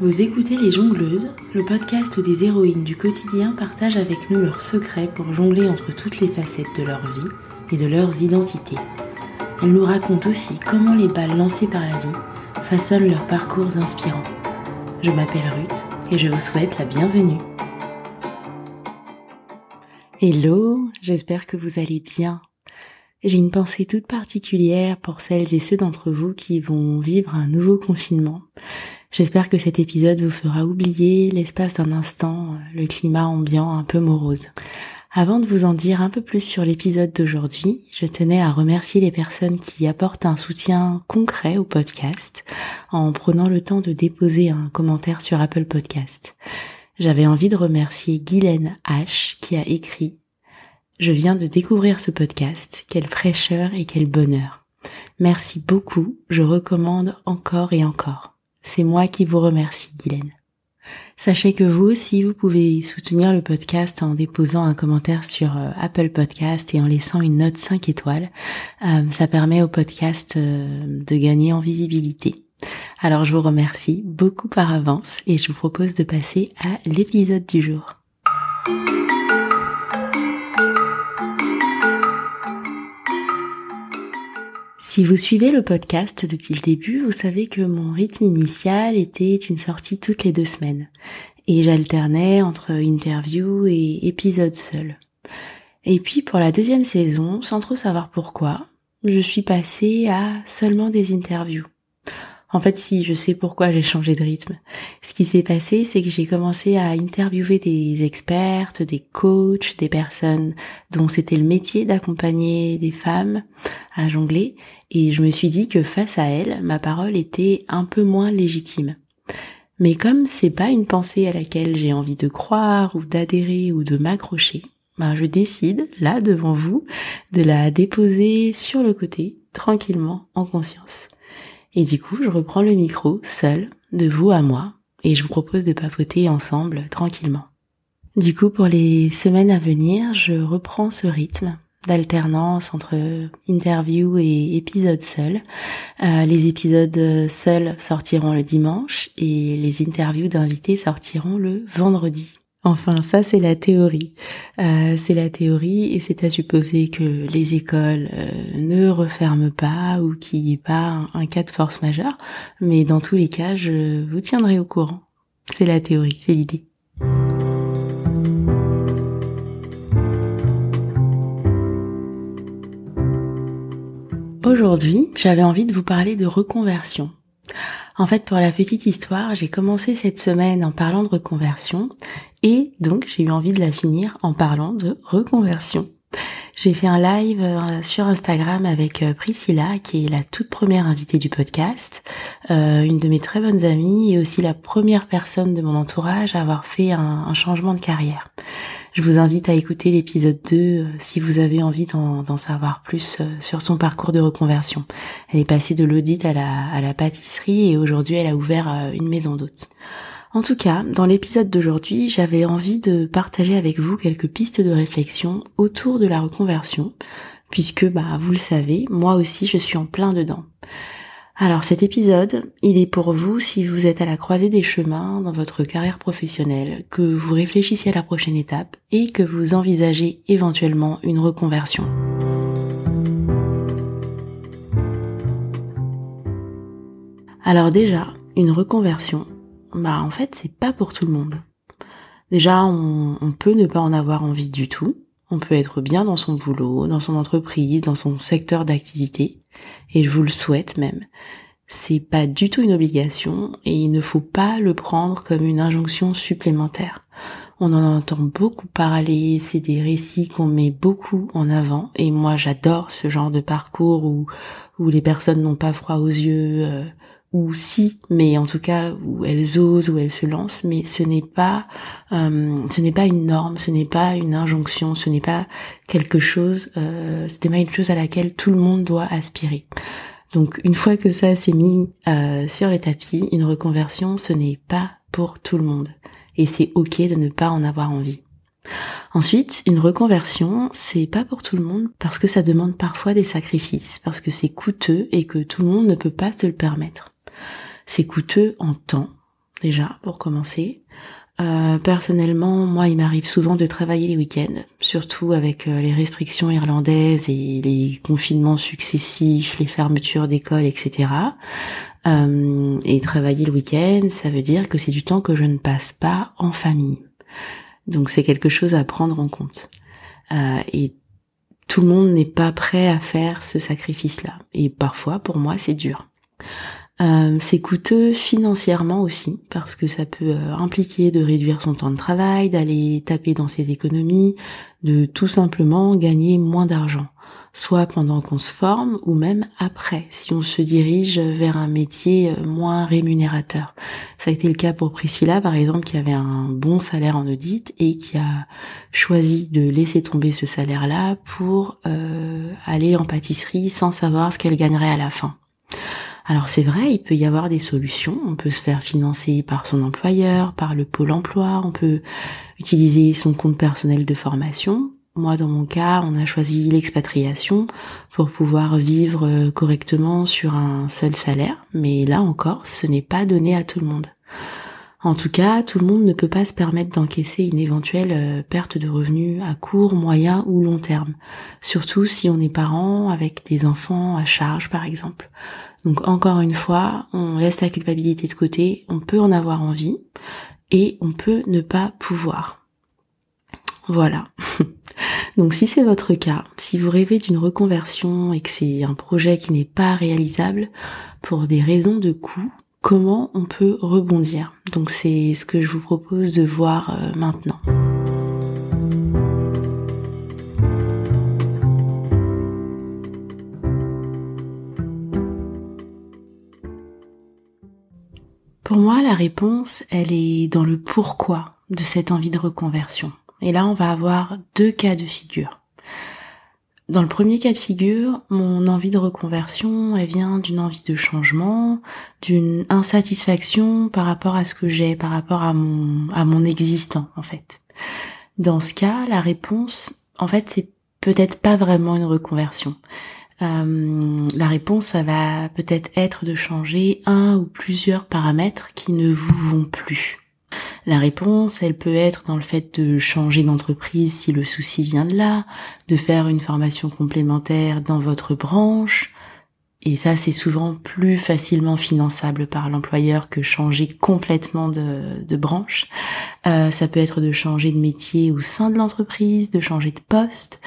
Vous écoutez Les Jongleuses, le podcast où des héroïnes du quotidien partagent avec nous leurs secrets pour jongler entre toutes les facettes de leur vie et de leurs identités. Elles nous racontent aussi comment les balles lancées par la vie façonnent leurs parcours inspirants. Je m'appelle Ruth et je vous souhaite la bienvenue. Hello, j'espère que vous allez bien. J'ai une pensée toute particulière pour celles et ceux d'entre vous qui vont vivre un nouveau confinement. J'espère que cet épisode vous fera oublier l'espace d'un instant le climat ambiant un peu morose. Avant de vous en dire un peu plus sur l'épisode d'aujourd'hui, je tenais à remercier les personnes qui apportent un soutien concret au podcast en prenant le temps de déposer un commentaire sur Apple Podcast. J'avais envie de remercier Guylaine H qui a écrit je viens de découvrir ce podcast. Quelle fraîcheur et quel bonheur. Merci beaucoup. Je recommande encore et encore. C'est moi qui vous remercie, Guylaine. Sachez que vous aussi, vous pouvez soutenir le podcast en déposant un commentaire sur euh, Apple Podcast et en laissant une note 5 étoiles. Euh, ça permet au podcast euh, de gagner en visibilité. Alors je vous remercie beaucoup par avance et je vous propose de passer à l'épisode du jour. Si vous suivez le podcast depuis le début, vous savez que mon rythme initial était une sortie toutes les deux semaines. Et j'alternais entre interview et épisode seul. Et puis pour la deuxième saison, sans trop savoir pourquoi, je suis passée à seulement des interviews. En fait, si, je sais pourquoi j'ai changé de rythme. Ce qui s'est passé, c'est que j'ai commencé à interviewer des expertes, des coachs, des personnes dont c'était le métier d'accompagner des femmes à jongler, et je me suis dit que face à elles, ma parole était un peu moins légitime. Mais comme c'est pas une pensée à laquelle j'ai envie de croire ou d'adhérer ou de m'accrocher, ben je décide, là devant vous, de la déposer sur le côté, tranquillement, en conscience. Et du coup, je reprends le micro seul, de vous à moi, et je vous propose de papoter ensemble tranquillement. Du coup, pour les semaines à venir, je reprends ce rythme d'alternance entre interview et épisodes seuls. Euh, les épisodes seuls sortiront le dimanche et les interviews d'invités sortiront le vendredi. Enfin, ça c'est la théorie. Euh, c'est la théorie et c'est à supposer que les écoles euh, ne referment pas ou qu'il n'y ait pas un, cas de force majeure. Mais dans tous les cas, je vous tiendrai au courant. C'est la théorie, c'est l'idée. Aujourd'hui, j'avais envie de vous parler de reconversion. En fait, pour la petite histoire, j'ai commencé cette semaine en parlant de reconversion et donc j'ai eu envie de la finir en parlant de reconversion. J'ai fait un live euh, sur Instagram avec euh, Priscilla, qui est la toute première invitée du podcast, euh, une de mes très bonnes amies et aussi la première personne de mon entourage à avoir fait un, changement de carrière. Je vous invite à écouter l'épisode 2 si vous avez envie d'en savoir plus sur son parcours de reconversion. Elle est passée de l'audit à la, à la pâtisserie et aujourd'hui elle a ouvert une maison d'hôtes. En tout cas, dans l'épisode d'aujourd'hui, j'avais envie de partager avec vous quelques pistes de réflexion autour de la reconversion, puisque, bah, vous le savez, moi aussi je suis en plein dedans. Alors cet épisode, il est pour vous si vous êtes à la croisée des chemins dans votre carrière professionnelle, que vous réfléchissez à la prochaine étape et que vous envisagez éventuellement une reconversion. Alors déjà, une reconversion, bah en fait c'est pas pour tout le monde. Déjà on, on, peut ne pas en avoir envie du tout. On peut être bien dans son boulot, dans son entreprise, dans son secteur d'activité, et je vous le souhaite même. C'est pas du tout une obligation et il ne faut pas le prendre comme une injonction supplémentaire. On en entend beaucoup parler, c'est des récits qu'on met beaucoup en avant et moi j'adore ce genre de parcours où, où les personnes n'ont pas froid aux yeux, euh, ou si, mais en tout cas où elles osent, où elles se lancent, mais ce n'est pas, euh, ce n'est pas une norme, ce n'est pas une injonction, ce n'est pas quelque chose, euh, ce n'est pas une chose à laquelle tout le monde doit aspirer. Donc une fois que ça s'est mis euh, sur les tapis, une reconversion, ce n'est pas pour tout le monde, et c'est ok de ne pas en avoir envie. Ensuite, une reconversion, c'est pas pour tout le monde parce que ça demande parfois des sacrifices, parce que c'est coûteux et que tout le monde ne peut pas se le permettre. C'est coûteux en temps, déjà, pour commencer. Euh, personnellement, moi, il m'arrive souvent de travailler les week-ends, surtout avec euh, les restrictions irlandaises et les confinements successifs, les fermetures d'écoles, etc. Euh, et travailler le week-end, ça veut dire que c'est du temps que je ne passe pas en famille. Donc c'est quelque chose à prendre en compte. et tout le monde n'est pas prêt à faire ce sacrifice-là. Et parfois, pour moi, c'est dur. Euh, c'est coûteux financièrement aussi parce que ça peut euh, impliquer de réduire son temps de travail, d'aller taper dans ses économies, de tout simplement gagner moins d'argent, soit pendant qu'on se forme ou même après si on se dirige vers un métier euh, moins rémunérateur. Ça a été le cas pour Priscilla par exemple qui avait un bon salaire en audit et qui a choisi de laisser tomber ce salaire-là pour aller en pâtisserie sans savoir ce qu'elle gagnerait à la fin. Alors c'est vrai, il peut y avoir des solutions. On peut se faire financer par son employeur, par le pôle emploi, on peut utiliser son compte personnel de formation. Moi, dans mon cas, on a choisi l'expatriation pour pouvoir vivre euh, correctement sur un seul salaire. Mais là encore, ce n'est pas donné à tout le monde. En tout cas, tout le monde ne peut pas se permettre d'encaisser une éventuelle euh, perte de revenus à court, moyen ou long terme. Surtout si on est parent avec des enfants à charge, par exemple. Donc encore une fois, on laisse la culpabilité de côté, on peut en avoir envie et on peut ne pas pouvoir. Voilà. Donc si c'est votre cas, si vous rêvez d'une reconversion et que c'est un projet qui n'est pas réalisable pour des raisons de coût, comment on peut rebondir? Donc c'est ce que je vous propose de voir euh, maintenant. Pour moi, la réponse, elle est dans le pourquoi de cette envie de reconversion. Et là, on va avoir deux cas de figure. Dans le premier cas de figure, mon envie de reconversion, elle vient d'une envie de changement, d'une insatisfaction par rapport à ce que j'ai, par rapport à mon, à mon existant, en fait. Dans ce cas, la réponse, en fait, c'est peut-être pas vraiment une reconversion. Euh, la réponse, ça va peut-être être de changer un ou plusieurs paramètres qui ne vous vont plus. La réponse, elle peut être dans le fait de changer d'entreprise si le souci vient de là, de faire une formation complémentaire dans votre branche, et ça, c'est souvent plus facilement finançable par l'employeur que changer complètement de, branche. Euh, ça peut être de changer de métier au sein de l'entreprise, de changer de poste.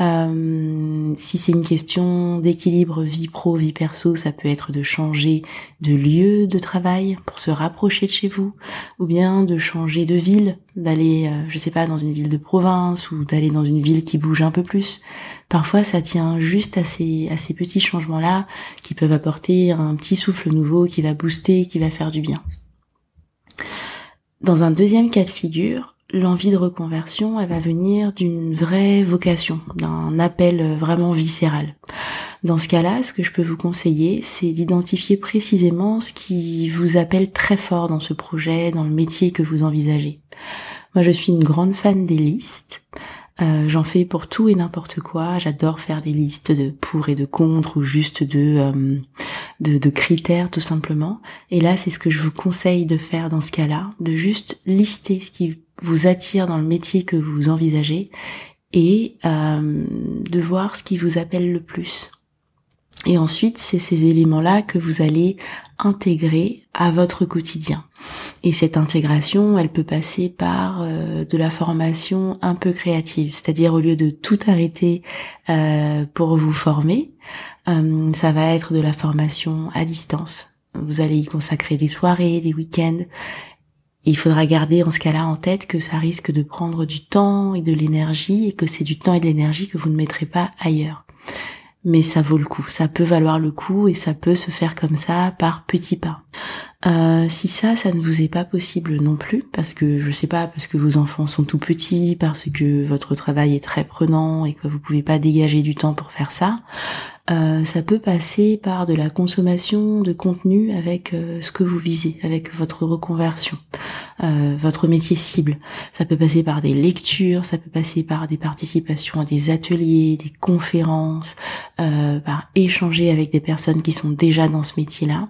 Euh, si c'est une question d'équilibre vie pro, vie perso, ça peut être de changer de lieu de travail pour se rapprocher de chez vous, ou bien de changer de ville, d'aller, euh, je sais pas, dans une ville de province ou d'aller dans une ville qui bouge un peu plus. Parfois, ça tient juste à ces, à ces petits changements-là qui peuvent apporter un petit souffle nouveau qui va booster, qui va faire du bien. Dans un deuxième cas de figure, l'envie de reconversion, elle va venir d'une vraie vocation, d'un appel vraiment viscéral. Dans ce cas-là, ce que je peux vous conseiller, c'est d'identifier précisément ce qui vous appelle très fort dans ce projet, dans le métier que vous envisagez. Moi, je suis une grande fan des listes. Euh, j'en fais pour tout et n'importe quoi. J'adore faire des listes de pour et de contre ou juste de, euh, de, de critères tout simplement. Et là, c'est ce que je vous conseille de faire dans ce cas-là, de juste lister ce qui vous attire dans le métier que vous envisagez et euh, de voir ce qui vous appelle le plus. Et ensuite, c'est ces éléments-là que vous allez intégrer à votre quotidien. Et cette intégration, elle peut passer par euh, de la formation un peu créative, c'est-à-dire au lieu de tout arrêter euh, pour vous former, euh, ça va être de la formation à distance. Vous allez y consacrer des soirées, des week-ends. il faudra garder en ce cas-là en tête que ça risque de prendre du temps et de l'énergie et que c'est du temps et de l'énergie que vous ne mettrez pas ailleurs mais ça vaut le coup, ça peut valoir le coup et ça peut se faire comme ça par petits pas. Euh, si ça, ça ne vous est pas possible non plus, parce que je sais pas, parce que vos enfants sont tout petits, parce que votre travail est très prenant et que vous pouvez pas dégager du temps pour faire ça, Euh, ça peut passer par de la consommation de contenu avec euh, ce que vous visez, avec votre reconversion, euh, votre métier cible. Ça peut passer par des lectures, ça peut passer par des participations à des ateliers, des conférences, par échanger avec des personnes qui sont déjà dans ce métier-là.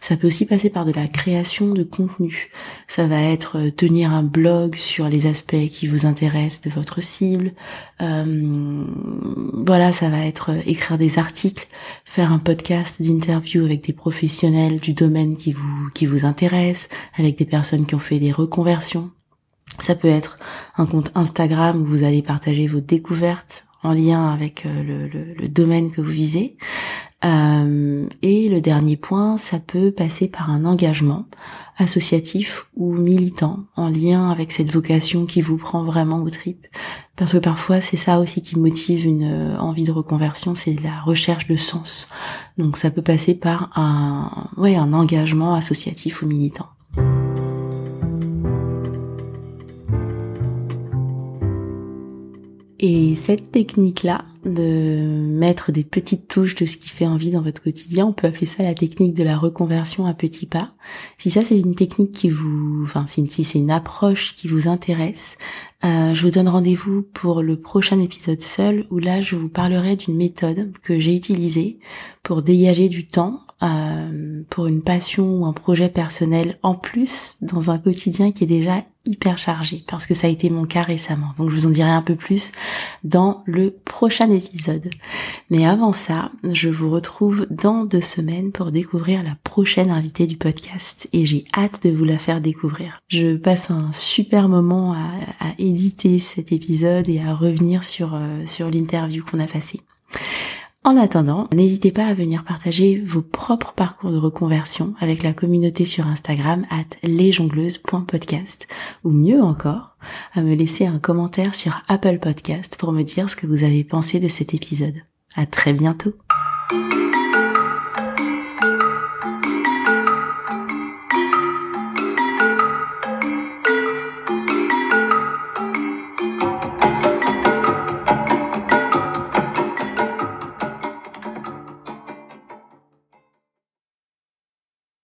Ça peut aussi passer par de la création de contenu. Ça va être tenir un blog sur les aspects qui vous intéressent de votre cible. voilà, ça va être écrire des articles, faire un podcast d'interview avec des professionnels du domaine qui vous, qui vous intéresse, avec des personnes qui ont fait des reconversions. Ça peut être un compte Instagram où vous allez partager vos découvertes en lien avec euh, le domaine que vous visez. Euh, et le dernier point, ça peut passer par un engagement associatif ou militant en lien avec cette vocation qui vous prend vraiment au tripes. Parce que parfois, c'est ça aussi qui motive une euh, envie de reconversion, c'est la recherche de sens. Donc ça peut passer par un, ouais, un engagement associatif ou militant. Et cette technique-là, de mettre des petites touches de ce qui fait envie dans votre quotidien, on peut appeler ça la technique de la reconversion à petits pas. Si ça c'est une technique qui vous, enfin si c'est une approche qui vous intéresse, euh, je vous donne rendez-vous pour le prochain épisode seul où là je vous parlerai d'une méthode que j'ai utilisée pour dégager du temps euh, pour une passion ou un projet personnel en plus dans un quotidien qui est déjà hyper chargé parce que ça a été mon cas récemment. Donc je vous en dirai un peu plus dans le prochain épisode. Mais avant ça, je vous retrouve dans deux semaines pour découvrir la prochaine invitée du podcast et j'ai hâte de vous la faire découvrir. Je passe un super moment à, éditer cet épisode et à revenir sur, euh, sur l'interview qu'on a passée. En attendant, n'hésitez pas à venir partager vos propres parcours de reconversion avec la communauté sur Instagram at lesjongleuses.podcast ou mieux encore, à me laisser un commentaire sur Apple Podcast pour me dire ce que vous avez pensé de cet épisode. À très bientôt!